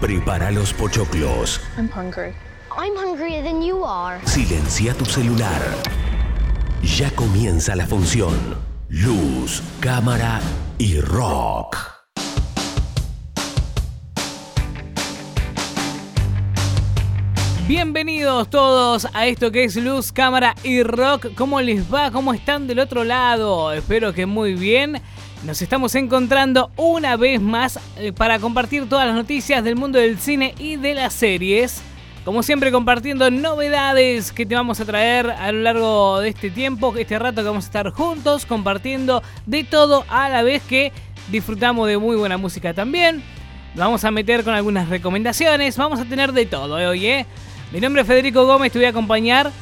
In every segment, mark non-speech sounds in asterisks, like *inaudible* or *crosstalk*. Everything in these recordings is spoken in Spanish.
Prepara los pochoclos. I'm hungry. I'm hungrier than you are. Silencia tu celular. Ya comienza la función. Luz, cámara y rock. Bienvenidos todos a esto que es Luz, Cámara y Rock. ¿Cómo les va? ¿Cómo están del otro lado? Espero que muy bien. Nos estamos encontrando una vez más eh, para compartir todas las noticias del mundo del cine y de las series. Como siempre compartiendo novedades que te vamos a traer a lo largo de este tiempo, este rato que vamos a estar juntos, compartiendo de todo a la vez que disfrutamos de muy buena música también. Vamos a meter con algunas recomendaciones, vamos a tener de todo hoy, ¿eh? Mi nombre es Federico Gómez, te voy a acompañar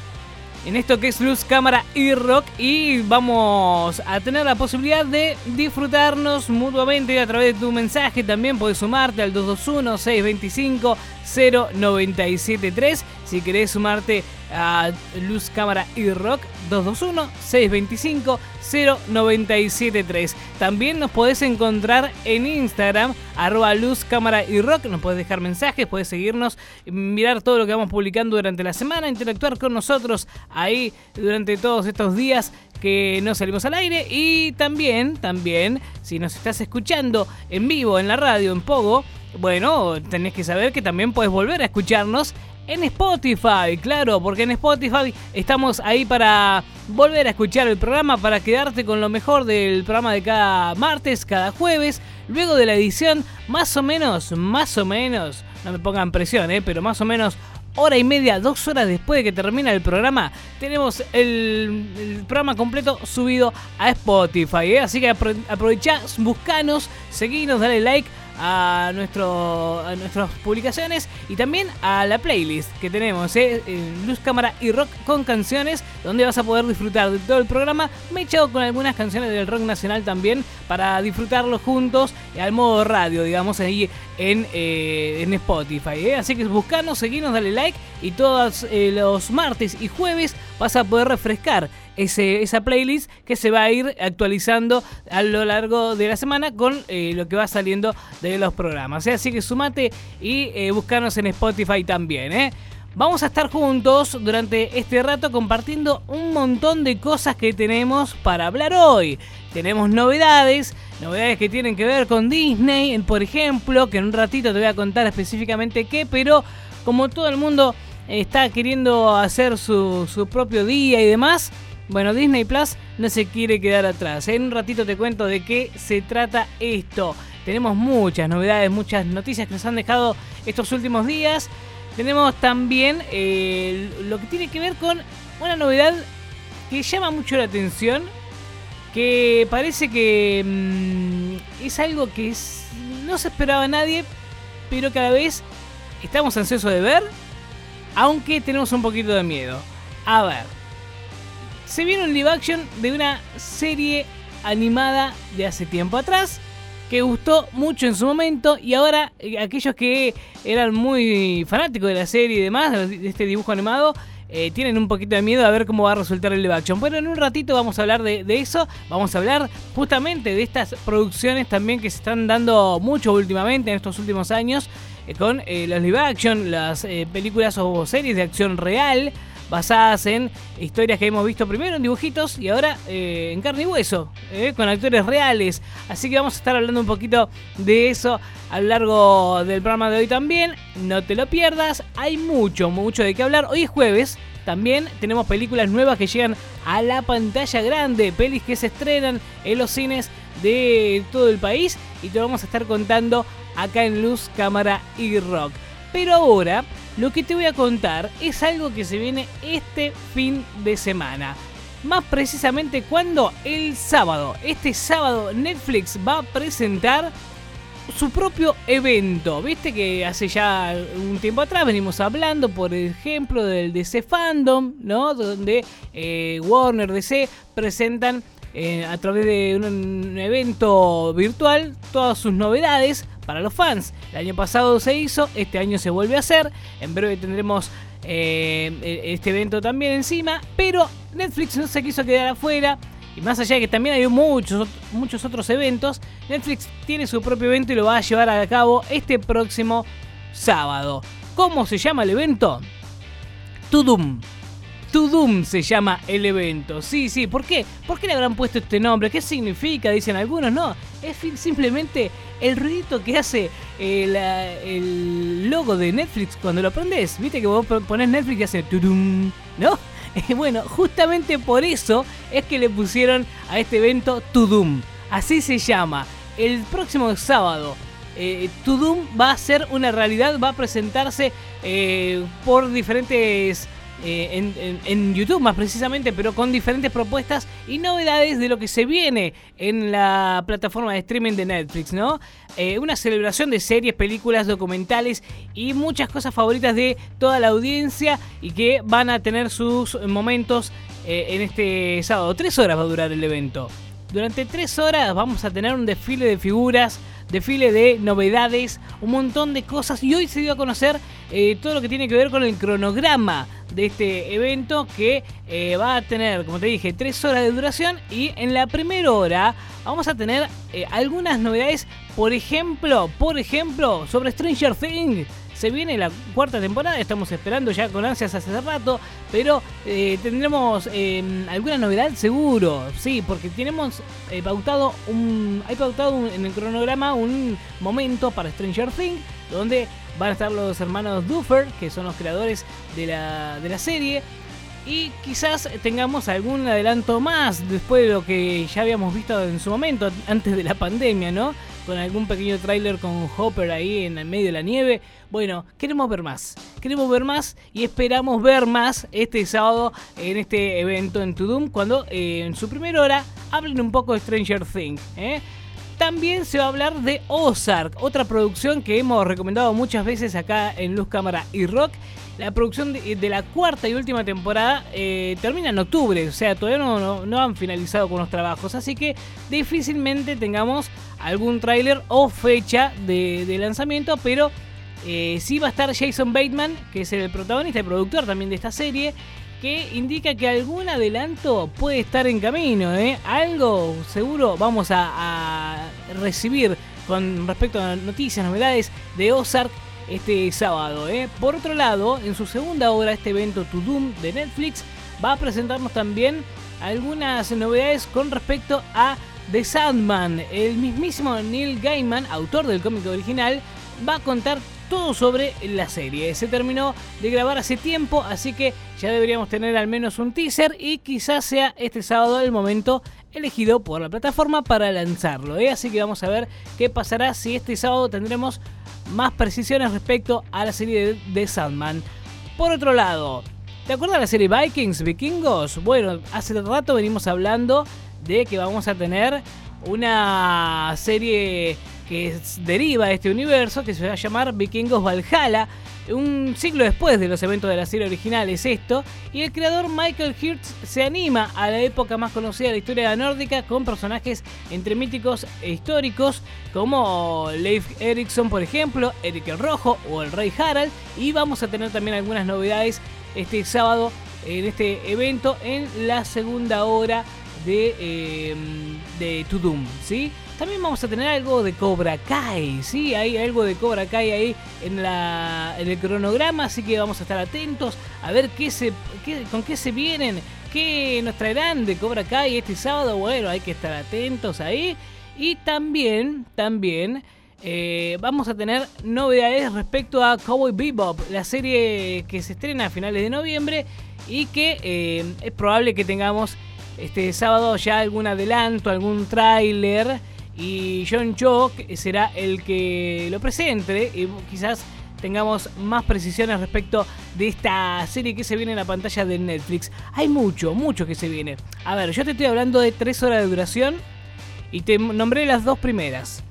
en esto que es Luz, Cámara y Rock y vamos a tener la posibilidad de disfrutarnos mutuamente a través de tu mensaje. También puedes sumarte al 221-625-0973 si querés sumarte a Luz, Cámara y Rock 221-625-0973. También nos podés encontrar en Instagram, arroba Luz, Cámara y Rock. Nos podés dejar mensajes, podés seguirnos, mirar todo lo que vamos publicando durante la semana, interactuar con nosotros ahí durante todos estos días que no salimos al aire. Y también, también, si nos estás escuchando en vivo en la radio, en Pogo, bueno, tenés que saber que también puedes volver a escucharnos en Spotify, claro, porque en Spotify estamos ahí para volver a escuchar el programa, para quedarte con lo mejor del programa de cada martes, cada jueves, luego de la edición, más o menos, más o menos, no me pongan presión, eh, pero más o menos hora y media, dos horas después de que termina el programa, tenemos el, programa completo subido a Spotify. ¿eh? Así que aprovechá, buscanos, seguinos, dale like a, nuestro, a nuestras publicaciones y también a la playlist que tenemos, ¿eh? Luz, Cámara y Rock con canciones, donde vas a poder disfrutar de todo el programa. Me he echado con algunas canciones del rock nacional también para disfrutarlo juntos al modo radio, digamos, ahí en, eh, en Spotify. ¿eh? Así que buscanos, seguinos, dale like y todos los martes y jueves vas a poder refrescar esa playlist que se va a ir actualizando a lo largo de la semana con eh, lo que va saliendo de los programas. ¿eh? Así que sumate y eh, buscarnos en Spotify también. ¿eh? Vamos a estar juntos durante este rato compartiendo un montón de cosas que tenemos para hablar hoy. Tenemos novedades, novedades que tienen que ver con Disney, por ejemplo, que en un ratito te voy a contar específicamente qué, pero como todo el mundo está queriendo hacer su, su propio día y demás, bueno, Disney Plus no se quiere quedar atrás. En un ratito te cuento de qué se trata esto. Tenemos muchas novedades, muchas noticias que nos han dejado estos últimos días. Tenemos también eh, lo que tiene que ver con una novedad que llama mucho la atención. Que parece que mmm, es algo que no se esperaba a nadie, pero cada vez estamos ansiosos de ver. Aunque tenemos un poquito de miedo. A ver se viene un live action de una serie animada de hace tiempo atrás que gustó mucho en su momento y ahora eh, aquellos que eran muy fanáticos de la serie y demás, de este dibujo animado, eh, tienen un poquito de miedo a ver cómo va a resultar el live action. Bueno, en un ratito vamos a hablar de, eso, vamos a hablar justamente de estas producciones también que se están dando mucho últimamente en estos últimos años eh, con los live action, las películas o series de acción real basadas en historias que hemos visto primero en dibujitos y ahora eh, en carne y hueso, eh, con actores reales. Así que vamos a estar hablando un poquito de eso a lo largo del programa de hoy también. No te lo pierdas, hay mucho, mucho de qué hablar. Hoy es jueves. También tenemos películas nuevas que llegan a la pantalla grande, pelis que se estrenan en los cines de todo el país y te lo vamos a estar contando acá en Luz, Cámara y Rock. Pero ahora lo que te voy a contar es algo que se viene este fin de semana. Más precisamente cuando el sábado, este sábado Netflix va a presentar su propio evento. Viste que hace ya un tiempo atrás venimos hablando, por ejemplo, del DC Fandom, ¿no? Donde eh, Warner DC presentan eh, a través de un, evento virtual todas sus novedades para los fans. El año pasado se hizo, este año se vuelve a hacer. En breve tendremos eh, este evento también encima, pero Netflix no se quiso quedar afuera. Y más allá de que también hay muchos, muchos otros eventos, Netflix tiene su propio evento y lo va a llevar a cabo este próximo sábado. ¿Cómo se llama el evento? Tudum. Tudum se llama el evento. Sí, sí, ¿por qué? ¿Por qué le habrán puesto este nombre? ¿Qué significa? Dicen algunos. No, es simplemente el ruidito que hace el, el logo de Netflix cuando lo aprendes. Viste que vos pones Netflix y hace Tudum, ¿no? *laughs* bueno, justamente por eso es que le pusieron a este evento Tudum. Así se llama. El próximo sábado, eh, va a ser una realidad, va a presentarse eh, por diferentes eh, en, YouTube más precisamente, pero con diferentes propuestas y novedades de lo que se viene en la plataforma de streaming de Netflix, ¿no? Eh, una celebración de series, películas, documentales y muchas cosas favoritas de toda la audiencia y que van a tener sus momentos eh, en este sábado. Tres horas va a durar el evento. Durante tres horas vamos a tener un desfile de figuras, desfile de novedades, un montón de cosas y hoy se dio a conocer todo lo que tiene que ver con el cronograma de este evento que eh, va a tener, como te dije, tres horas de duración y en la primera hora vamos a tener eh, algunas novedades, por ejemplo, por ejemplo, sobre Stranger Things. Se viene la cuarta temporada, estamos esperando ya con ansias hace rato, pero eh, tendremos alguna novedad seguro, sí, porque tenemos pautado un, hay pautado en el cronograma un momento para Stranger Things donde van a estar los hermanos Duffer, que son los creadores de la, de la serie. Y quizás tengamos algún adelanto más después de lo que ya habíamos visto en su momento, antes de la pandemia, ¿no? Con algún pequeño tráiler con Hopper ahí en el medio de la nieve. Bueno, queremos ver más. Queremos ver más y esperamos ver más este sábado en este evento en Tudum, cuando eh, en su primera hora hablen un poco de Stranger Things. ¿eh? También se va a hablar de Ozark, otra producción que hemos recomendado muchas veces acá en Luz Cámara y Rock. La producción de, la cuarta y última temporada eh, termina en octubre, o sea, todavía no, han finalizado con los trabajos, así que difícilmente tengamos algún tráiler o fecha de, lanzamiento, pero eh, sí va a estar Jason Bateman, que es el protagonista y productor también de esta serie, que indica que algún adelanto puede estar en camino. ¿eh? Algo seguro vamos a, recibir con respecto a noticias, novedades de Ozark este sábado. ¿eh? Por otro lado, en su segunda hora, este evento To Doom de Netflix va a presentarnos también algunas novedades con respecto a The Sandman. El mismísimo Neil Gaiman, autor del cómic original, va a contar todo sobre la serie. Se terminó de grabar hace tiempo, así que ya deberíamos tener al menos un teaser y quizás sea este sábado el momento elegido por la plataforma para lanzarlo. ¿eh? Así que vamos a ver qué pasará si este sábado tendremos más precisiones respecto a la serie de, de Sandman. Por otro lado, ¿te acuerdas la serie Vikings, Vikingos? Bueno, hace rato venimos hablando de que vamos a tener una serie que deriva de este universo, que se va a llamar Vikingos Valhalla. Un siglo después de los eventos de la serie original es esto, y el creador Michael Hirtz se anima a la época más conocida de la historia nórdica con personajes entre míticos e históricos como Leif Erikson, por ejemplo, Eric el Rojo o el Rey Harald, y vamos a tener también algunas novedades este sábado en este evento en la segunda hora de, eh, de Tudum, ¿sí? También vamos a tener algo de Cobra Kai, ¿sí? Hay algo de Cobra Kai ahí en, la, en el cronograma, así que vamos a estar atentos a ver qué se, con qué se vienen, qué nos traerán de Cobra Kai este sábado. Bueno, hay que estar atentos ahí. Y también, también... Eh, vamos a tener novedades respecto a Cowboy Bebop, la serie que se estrena a finales de noviembre y que eh, es probable que tengamos este sábado ya algún adelanto, algún tráiler y John Cho será el que lo presente y quizás tengamos más precisiones respecto de esta serie que se viene en la pantalla de Netflix. Hay mucho, mucho que se viene. A ver, yo te estoy hablando de 3 horas de duración y te nombré las dos primeras.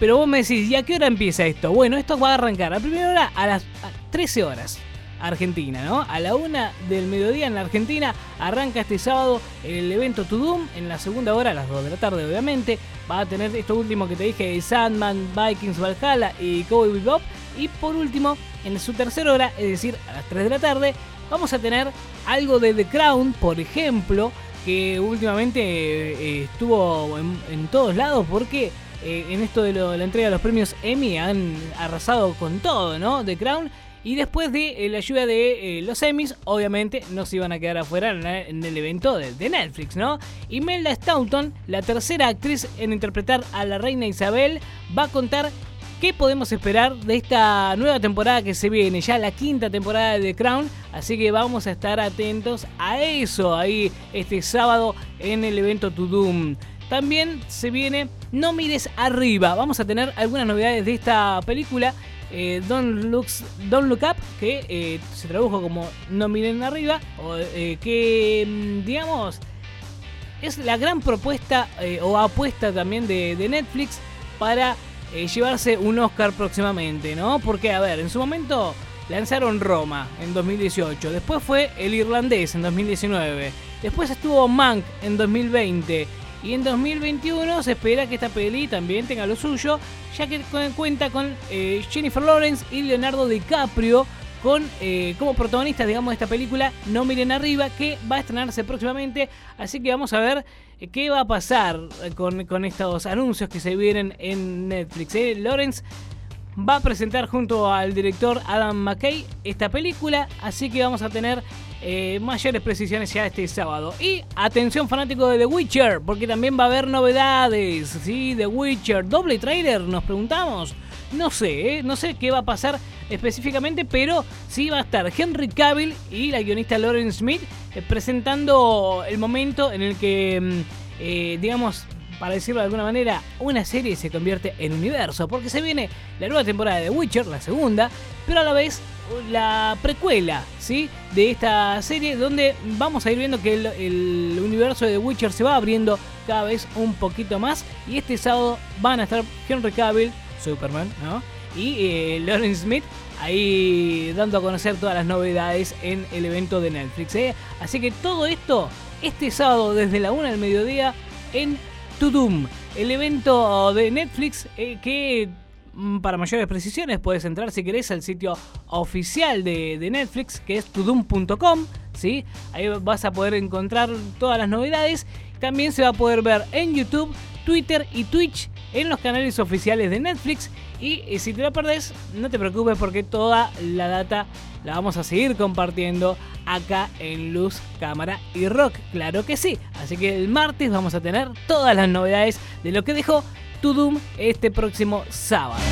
Pero vos me decís, ¿y a qué hora empieza esto? Bueno, esto va a arrancar. La primera hora a las 13 horas. Argentina, ¿no? A la una del mediodía en la Argentina arranca este sábado el evento Tudum. En la segunda hora, a las 2 de la tarde, obviamente, va a tener esto último que te dije: Sandman, Vikings, Valhalla y Cowboy Bebop. Y por último, en su tercera hora, es decir, a las 3 de la tarde, vamos a tener algo de The Crown, por ejemplo, que últimamente eh, estuvo en, todos lados porque eh, en esto de lo- la entrega de los premios Emmy han arrasado con todo, ¿no? The Crown. Y después de eh, la ayuda de eh, los Emmys, obviamente no se iban a quedar afuera en, el evento de, de Netflix, ¿no? Imelda Staunton, la tercera actriz en interpretar a la reina Isabel, va a contar qué podemos esperar de esta nueva temporada que se viene, ya la quinta temporada de The Crown, así que vamos a estar atentos a eso ahí este sábado en el evento To Doom. También se viene No mires arriba, vamos a tener algunas novedades de esta película. Eh, Don't, Looks- Don't Look Up, que eh, se tradujo como No miren arriba, o, eh, que mm, digamos es la gran propuesta eh, o apuesta también de, de Netflix para llevarse un Oscar próximamente, ¿no? Porque, a ver, en su momento lanzaron Roma en 2018, después fue El Irlandés en 2019, después estuvo Mank en 2020 y en 2021 se espera que esta peli también tenga lo suyo, ya que cu- cuenta con eh, Jennifer Lawrence y Leonardo DiCaprio con eh, como protagonistas, digamos, de esta película No Miren Arriba, que va a estrenarse próximamente. Así que vamos a ver eh, qué va a pasar con, estos anuncios que se vienen en Netflix. Lawrence va a presentar junto al director Adam McKay esta película, así que vamos a tener eh, mayores precisiones ya este sábado. Y atención fanático de The Witcher, porque también va a haber novedades, ¿sí? The Witcher, doble trailer, nos preguntamos. No sé, ¿eh? no sé qué va a pasar específicamente, pero sí va a estar Henry Cavill y la guionista Lauren Smith eh, presentando el momento en el que, mm, digamos, para decirlo de alguna manera, una serie se convierte en universo, porque se viene la nueva temporada de Witcher, la segunda, pero a la vez la precuela, ¿sí? De esta serie, donde vamos a ir viendo que el, universo de Witcher se va abriendo cada vez un poquito más, y este sábado van a estar Henry Cavill, Superman, ¿no? Y eh, Lauren Smith ahí dando a conocer todas las novedades en el evento de Netflix. ¿eh? Así que todo esto este sábado desde la 1 del mediodía en El evento de Netflix eh, que mm, para mayores precisiones puedes entrar si querés al sitio oficial de, de Netflix que es tudum.com. ¿sí? Ahí vas a poder encontrar todas las novedades. También se va a poder ver en YouTube, Twitter y Twitch en los canales oficiales de Netflix. Y eh, si te lo perdés, no te preocupes porque toda la data la vamos a seguir compartiendo acá en Luz, Cámara y Rock. Claro que sí. Así que el martes vamos a tener todas las novedades de lo que dejó Tudum este próximo sábado.